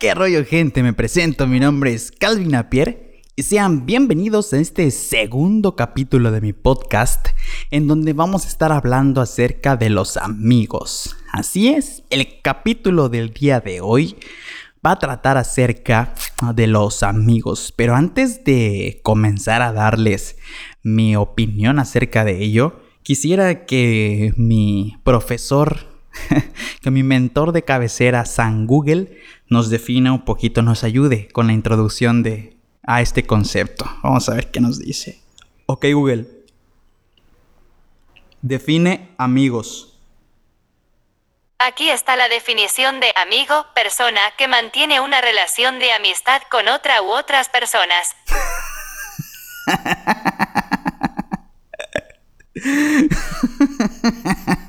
¿Qué rollo gente? Me presento, mi nombre es Calvin Apier y sean bienvenidos a este segundo capítulo de mi podcast en donde vamos a estar hablando acerca de los amigos. Así es, el capítulo del día de hoy va a tratar acerca de los amigos, pero antes de comenzar a darles mi opinión acerca de ello, quisiera que mi profesor que mi mentor de cabecera, San Google, nos defina un poquito, nos ayude con la introducción de, a este concepto. Vamos a ver qué nos dice. Ok, Google. Define amigos. Aquí está la definición de amigo, persona que mantiene una relación de amistad con otra u otras personas.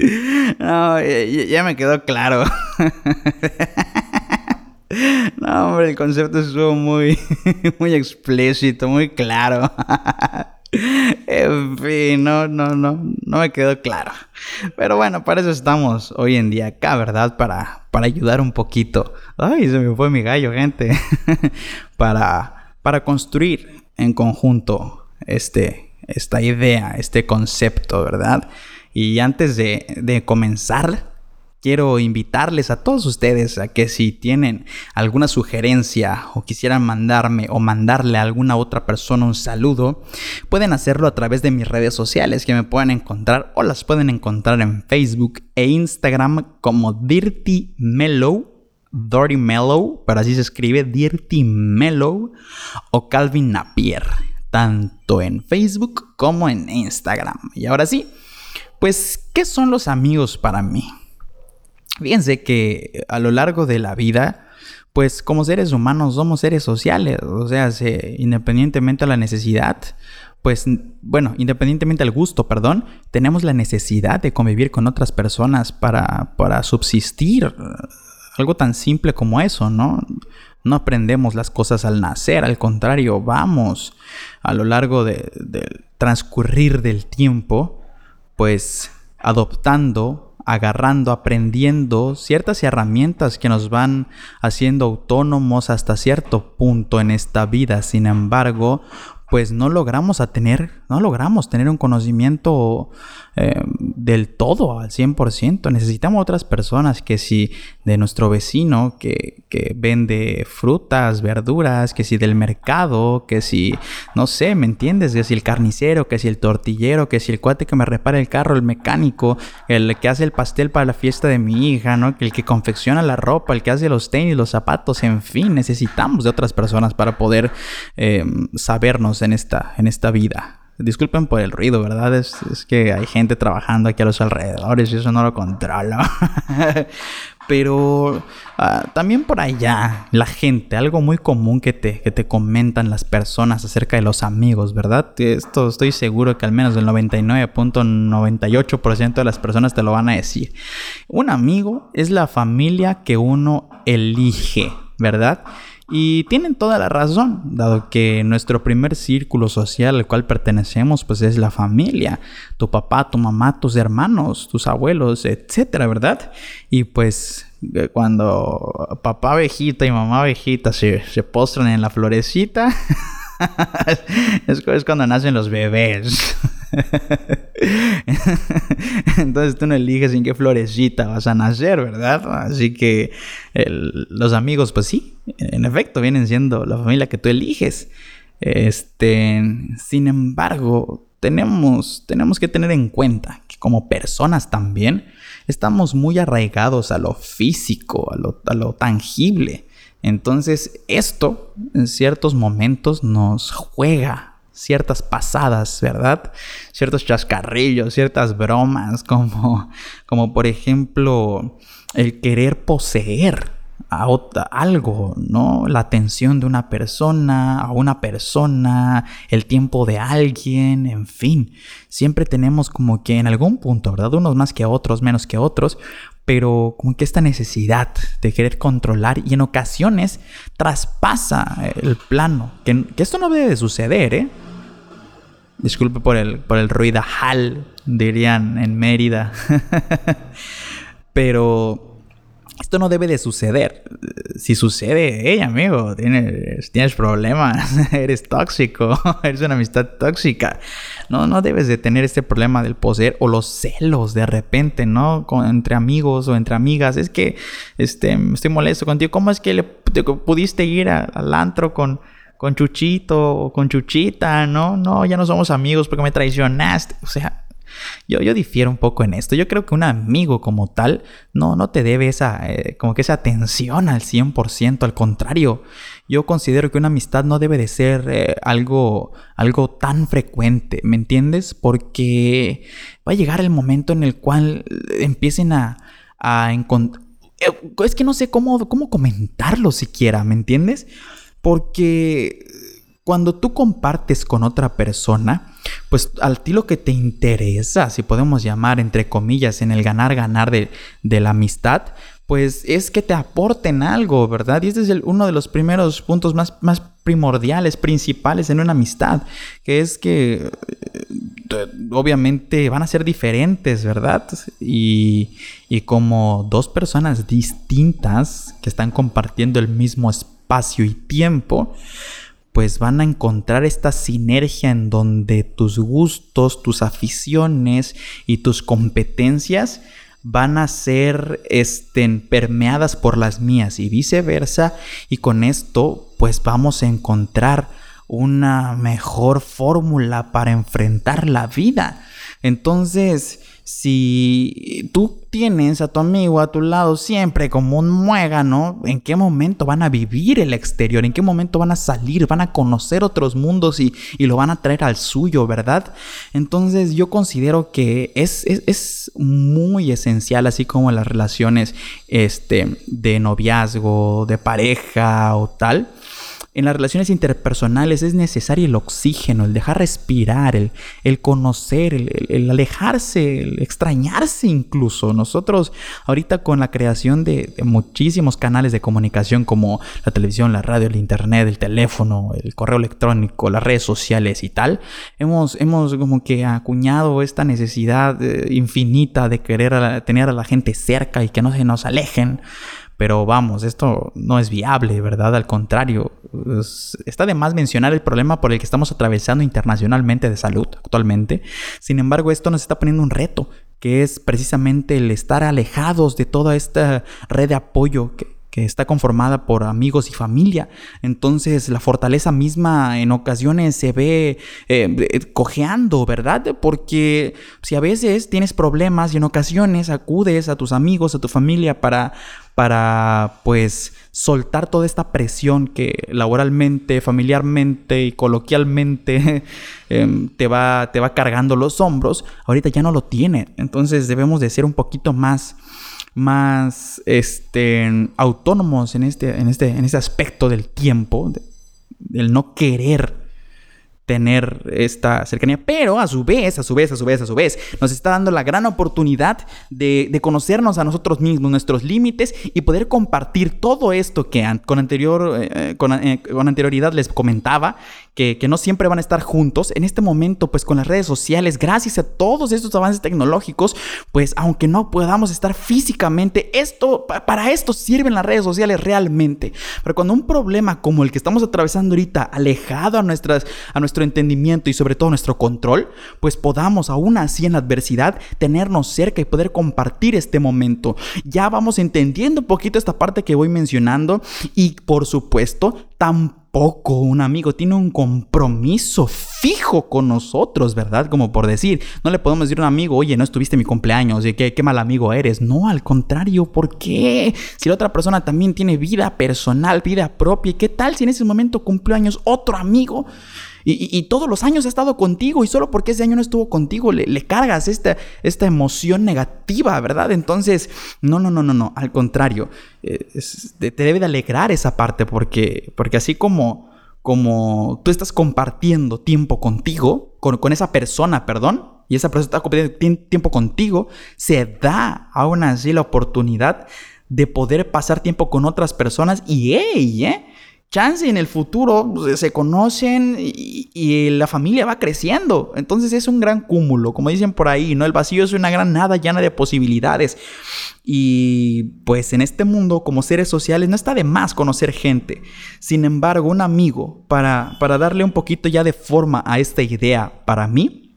No, ya, me quedó claro. No, hombre, el concepto estuvo muy, muy explícito, muy claro. En fin, no, no, no, no me quedó claro. Pero bueno, para eso estamos hoy en día acá, ¿verdad? Para, para ayudar un poquito. Ay, se me fue mi gallo, gente. Para, para construir en conjunto este, esta idea, este concepto, ¿verdad? Y antes de, comenzar, quiero invitarles a todos ustedes a que si tienen alguna sugerencia o quisieran mandarme o mandarle a alguna otra persona un saludo, pueden hacerlo a través de mis redes sociales que me pueden encontrar o las pueden encontrar en Facebook e Instagram como Dirty Mellow. Dirty Mellow, pero así se escribe Dirty Mellow o Calvin Napier, tanto en Facebook como en Instagram. Y ahora sí, pues, ¿qué son los amigos para mí? Fíjense que a lo largo de la vida, pues como seres humanos somos seres sociales, o sea, independientemente a la necesidad, pues bueno, independientemente al gusto, perdón, tenemos la necesidad de convivir con otras personas para, para subsistir. Algo tan simple como eso, ¿no? No aprendemos las cosas al nacer, al contrario, vamos a lo largo del transcurrir del tiempo pues adoptando, agarrando, aprendiendo ciertas herramientas que nos van haciendo autónomos hasta cierto punto en esta vida. Sin embargo, pues no logramos a tener, no logramos tener un conocimiento eh, del todo al 100%. Necesitamos otras personas que si de nuestro vecino que, que, vende frutas, verduras, que si del mercado, que si, no sé, ¿me entiendes? Que si el carnicero, que si el tortillero, que si el cuate que me repara el carro, el mecánico, el que hace el pastel para la fiesta de mi hija, ¿no? El que confecciona la ropa, el que hace los tenis, los zapatos, en fin, necesitamos de otras personas para poder eh, sabernos en esta, en esta vida. Disculpen por el ruido, ¿verdad? Es, que hay gente trabajando aquí a los alrededores y eso no lo controlo. Pero ah, también por allá, la gente, algo muy común que te, que te comentan las personas acerca de los amigos, ¿verdad? Esto estoy seguro que al menos el 99.98% de las personas te lo van a decir. Un amigo es la familia que uno elige, ¿verdad? Y tienen toda la razón, dado que nuestro primer círculo social al cual pertenecemos pues es la familia, tu papá, tu mamá, tus hermanos, tus abuelos, etcétera, ¿verdad? Y pues eh, cuando papá abejita y mamá abejita se, se postran en la florecita, es, es cuando nacen los bebés. Entonces tú no eliges en qué florecita vas a nacer, ¿verdad? Así que los amigos, pues sí, en efecto, vienen siendo la familia que tú eliges. Este, sin embargo, tenemos, tenemos que tener en cuenta que como personas también estamos muy arraigados a lo físico, a lo, a lo tangible. Entonces, esto en ciertos momentos nos juega ciertas pasadas, ¿verdad? Ciertos chascarrillos, ciertas bromas, como, como por ejemplo el querer poseer a algo, ¿no? La atención de una persona, a una persona, el tiempo de alguien, en fin. Siempre tenemos como que en algún punto, ¿verdad? Unos más que otros, menos que otros, pero como que esta necesidad de querer controlar y en ocasiones traspasa el plano. Que, que esto no debe de suceder, ¿eh? Disculpe por el, por el ruido hal, dirían en Mérida. Pero esto no debe de suceder. Si sucede, hey amigo, tienes, tienes problemas, eres tóxico, eres una amistad tóxica. No, no debes de tener este problema del poseer o los celos de repente, ¿no? entre amigos o entre amigas. Es que este, estoy molesto contigo. ¿Cómo es que le, pudiste ir al antro con, con Chuchito o con Chuchita? No, no, ya no somos amigos porque me traicionaste. O sea, yo, yo difiero un poco en esto. Yo creo que un amigo como tal no, no te debe esa, eh, como que esa atención al 100%. Al contrario, yo considero que una amistad no debe de ser eh, algo, algo tan frecuente, ¿me entiendes? Porque va a llegar el momento en el cual empiecen a, a encontrar... Eh, es que no sé cómo, cómo comentarlo siquiera, ¿me entiendes? Porque cuando tú compartes con otra persona, pues al ti lo que te interesa, si podemos llamar entre comillas, en el ganar-ganar de, la amistad, pues es que te aporten algo, ¿verdad? Y este es uno de los primeros puntos más, más primordiales, principales en una amistad, que es que eh, obviamente van a ser diferentes, ¿verdad? Y, y como dos personas distintas que están compartiendo el mismo espacio y tiempo, pues van a encontrar esta sinergia en donde tus gustos, tus aficiones y tus competencias van a ser estén permeadas por las mías y viceversa y con esto pues vamos a encontrar una mejor fórmula para enfrentar la vida. Entonces, si tú tienes a tu amigo a tu lado siempre como un muégano, ¿en qué momento van a vivir el exterior? ¿En qué momento van a salir? ¿Van a conocer otros mundos y, lo van a traer al suyo, verdad? Entonces yo considero que es, es, muy esencial, así como las relaciones este, de noviazgo, de pareja o tal en las relaciones interpersonales es necesario el oxígeno, el dejar respirar, el, el conocer, el, alejarse, el extrañarse incluso. Nosotros ahorita con la creación de, muchísimos canales de comunicación como la televisión, la radio, el internet, el teléfono, el correo electrónico, las redes sociales y tal, hemos, hemos como que acuñado esta necesidad eh, infinita de querer tener a la gente cerca y que no se nos alejen. Pero vamos, esto no es viable, ¿verdad? Al contrario, está de más mencionar el problema por el que estamos atravesando internacionalmente de salud actualmente. Sin embargo, esto nos está poniendo un reto, que es precisamente el estar alejados de toda esta red de apoyo que, que está conformada por amigos y familia. Entonces la fortaleza misma en ocasiones se ve eh, cojeando, ¿verdad? Porque si a veces tienes problemas y en ocasiones acudes a tus amigos, a tu familia para, para pues soltar toda esta presión que laboralmente, familiarmente y coloquialmente em, te, va, te va cargando los hombros, ahorita ya no lo tiene. Entonces debemos de ser un poquito más más este, autónomos en este, en, este, en este aspecto del tiempo, del no querer tener esta cercanía, pero a su vez, a su vez, a su vez, a su vez, nos está dando la gran oportunidad de, conocernos a nosotros mismos, nuestros límites y poder compartir todo esto que con, anterior, eh, con, eh, con anterioridad les comentaba, que, no siempre van a estar juntos. En este momento, pues con las redes sociales, gracias a todos estos avances tecnológicos, pues aunque no podamos estar físicamente, esto, para esto sirven las redes sociales realmente. Pero cuando un problema como el que estamos atravesando ahorita, alejado a, nuestras, a nuestro entendimiento y sobre todo nuestro control, pues podamos aún así en adversidad tenernos cerca y poder compartir este momento. Ya vamos entendiendo un poquito esta parte que voy mencionando y por supuesto tampoco poco un amigo tiene un compromiso fijo con nosotros, ¿verdad? Como por decir, no le podemos decir a un amigo, oye, no estuviste en mi cumpleaños, ¿qué, qué mal amigo eres. No, al contrario, ¿por qué? Si la otra persona también tiene vida personal, vida propia, ¿qué tal si en ese momento cumpleaños otro amigo? Y, todos los años ha estado contigo y solo porque ese año no estuvo contigo le, cargas esta, esta, emoción negativa, ¿verdad? Entonces, no, no, no, no, no, al contrario, eh, te debe de alegrar esa parte porque, porque así como, como tú estás compartiendo tiempo contigo, con, con esa persona, perdón, y esa persona está compartiendo tiempo contigo, se da aún así la oportunidad de poder pasar tiempo con otras personas y ¿eh? Chance en el futuro pues, se conocen y, la familia va creciendo. Entonces es un gran cúmulo, como dicen por ahí, ¿no? El vacío es una gran nada llena de posibilidades. Y pues en este mundo, como seres sociales, no está de más conocer gente. Sin embargo, un amigo, para, para darle un poquito ya de forma a esta idea, para mí,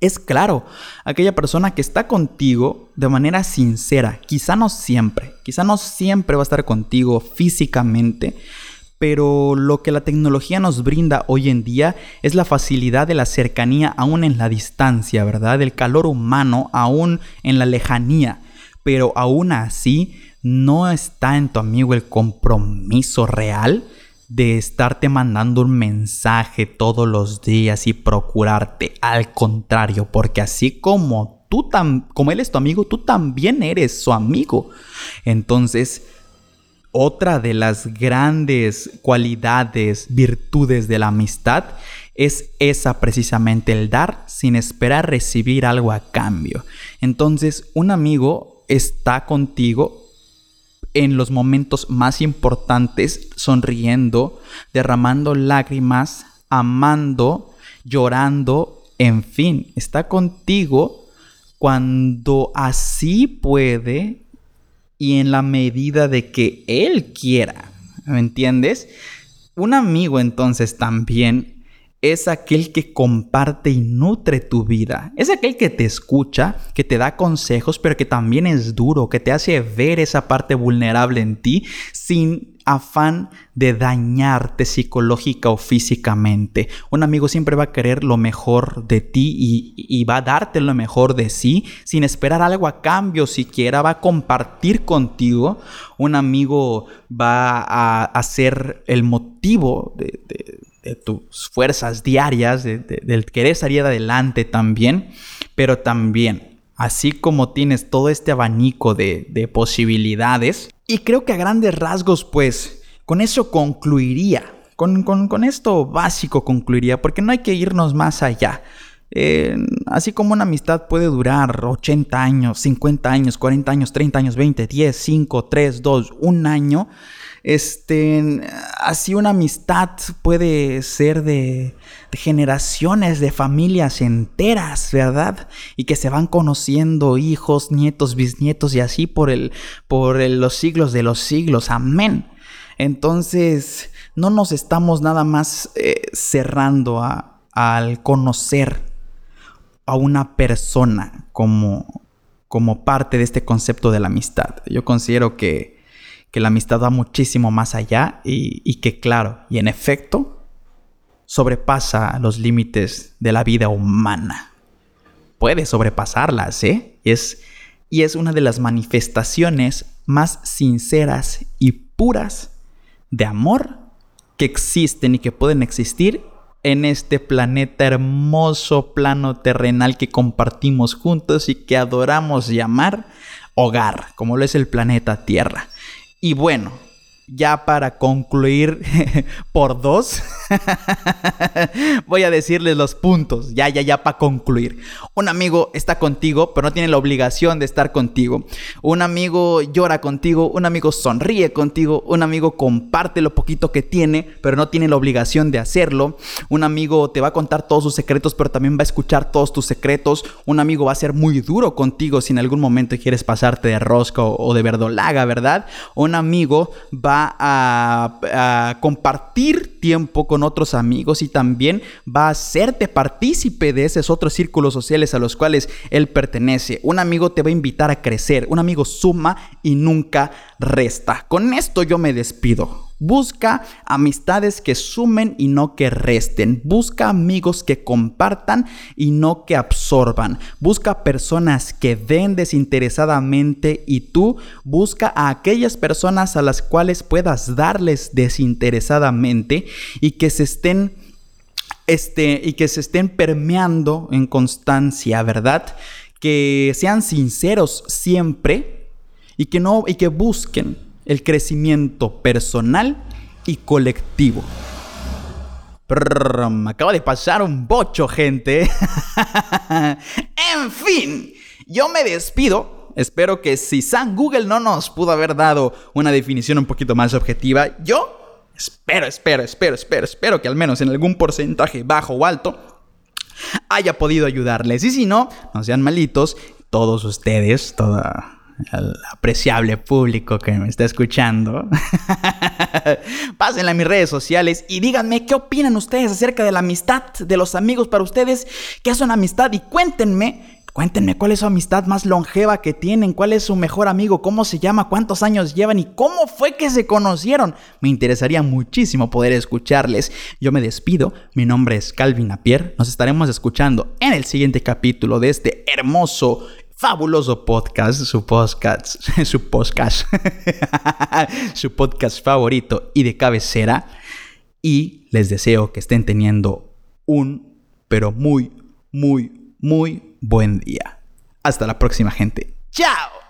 es claro, aquella persona que está contigo de manera sincera, quizá no siempre, quizá no siempre va a estar contigo físicamente, pero lo que la tecnología nos brinda hoy en día es la facilidad de la cercanía aún en la distancia, ¿verdad? Del calor humano aún en la lejanía. Pero aún así, no está en tu amigo el compromiso real de estarte mandando un mensaje todos los días y procurarte. Al contrario, porque así como tú como él es tu amigo, tú también eres su amigo. Entonces, otra de las grandes cualidades, virtudes de la amistad es esa precisamente el dar sin esperar recibir algo a cambio. Entonces, un amigo está contigo en los momentos más importantes, sonriendo, derramando lágrimas, amando, llorando, en fin, está contigo cuando así puede y en la medida de que él quiera. ¿Me entiendes? Un amigo entonces también es aquel que comparte y nutre tu vida. Es aquel que te escucha, que te da consejos, pero que también es duro, que te hace ver esa parte vulnerable en ti sin afán de dañarte psicológica o físicamente. Un amigo siempre va a querer lo mejor de ti y, va a darte lo mejor de sí sin esperar algo a cambio siquiera, va a compartir contigo. Un amigo va a, ser el motivo de de tus fuerzas diarias, del querer salir adelante también, pero también, así como tienes todo este abanico de, posibilidades, y creo que a grandes rasgos, pues, con eso concluiría, con, con, esto básico concluiría, porque no hay que irnos más allá. así como una amistad puede durar 80 años, 50 años, 40 años, 30 años, 20, 10, 5, 3, 2, un año, este, así una amistad puede ser de, generaciones, de familias enteras, ¿verdad? Y que se van conociendo hijos, nietos, bisnietos y así por, el, por los siglos de los siglos. Amén. Entonces, no nos estamos nada más eh, cerrando a, al conocer a una persona como, como parte de este concepto de la amistad. Yo considero que que la amistad va muchísimo más allá y, que claro, y en efecto, sobrepasa los límites de la vida humana. Puede sobrepasarlas, ¿eh? Es, y es una de las manifestaciones más sinceras y puras de amor que existen y que pueden existir en este planeta hermoso plano terrenal que compartimos juntos y que adoramos llamar hogar, como lo es el planeta Tierra. Y bueno, ya para concluir por dos, voy a decirles los puntos, ya, ya, ya para concluir. Un amigo está contigo, pero no tiene la obligación de estar contigo. Un amigo llora contigo, un amigo sonríe contigo, un amigo comparte lo poquito que tiene, pero no tiene la obligación de hacerlo. Un amigo te va a contar todos sus secretos, pero también va a escuchar todos tus secretos. Un amigo va a ser muy duro contigo si en algún momento quieres pasarte de rosca o de verdolaga, ¿verdad? Un amigo va a, compartir tiempo con otros amigos y también va a hacerte partícipe de esos otros círculos sociales a los cuales él pertenece. Un amigo te va a invitar a crecer, un amigo suma y nunca resta. Con esto yo me despido. Busca amistades que sumen y no que resten. Busca amigos que compartan y no que absorban. Busca personas que den desinteresadamente y tú busca a aquellas personas a las cuales puedas darles desinteresadamente y que se estén este, y que se estén permeando en constancia, ¿verdad? Que sean sinceros siempre y que no y que busquen el crecimiento personal y colectivo. me acaba de pasar un bocho, gente. en fin, yo me despido. Espero que si San Google no nos pudo haber dado una definición un poquito más objetiva, yo espero, espero, espero, espero, espero que al menos en algún porcentaje bajo o alto haya podido ayudarles. Y si no, no sean malitos, todos ustedes, todo el apreciable público que me está escuchando, pásenla a mis redes sociales y díganme qué opinan ustedes acerca de la amistad de los amigos para ustedes, qué es una amistad y cuéntenme Cuéntenme cuál es su amistad más longeva que tienen, cuál es su mejor amigo, cómo se llama, cuántos años llevan y cómo fue que se conocieron. Me interesaría muchísimo poder escucharles. Yo me despido, mi nombre es Calvin Apier, nos estaremos escuchando en el siguiente capítulo de este hermoso fabuloso podcast, su podcast, su podcast, su podcast favorito y de cabecera. Y les deseo que estén teniendo un, pero muy, muy, muy buen día. Hasta la próxima gente. ¡Chao!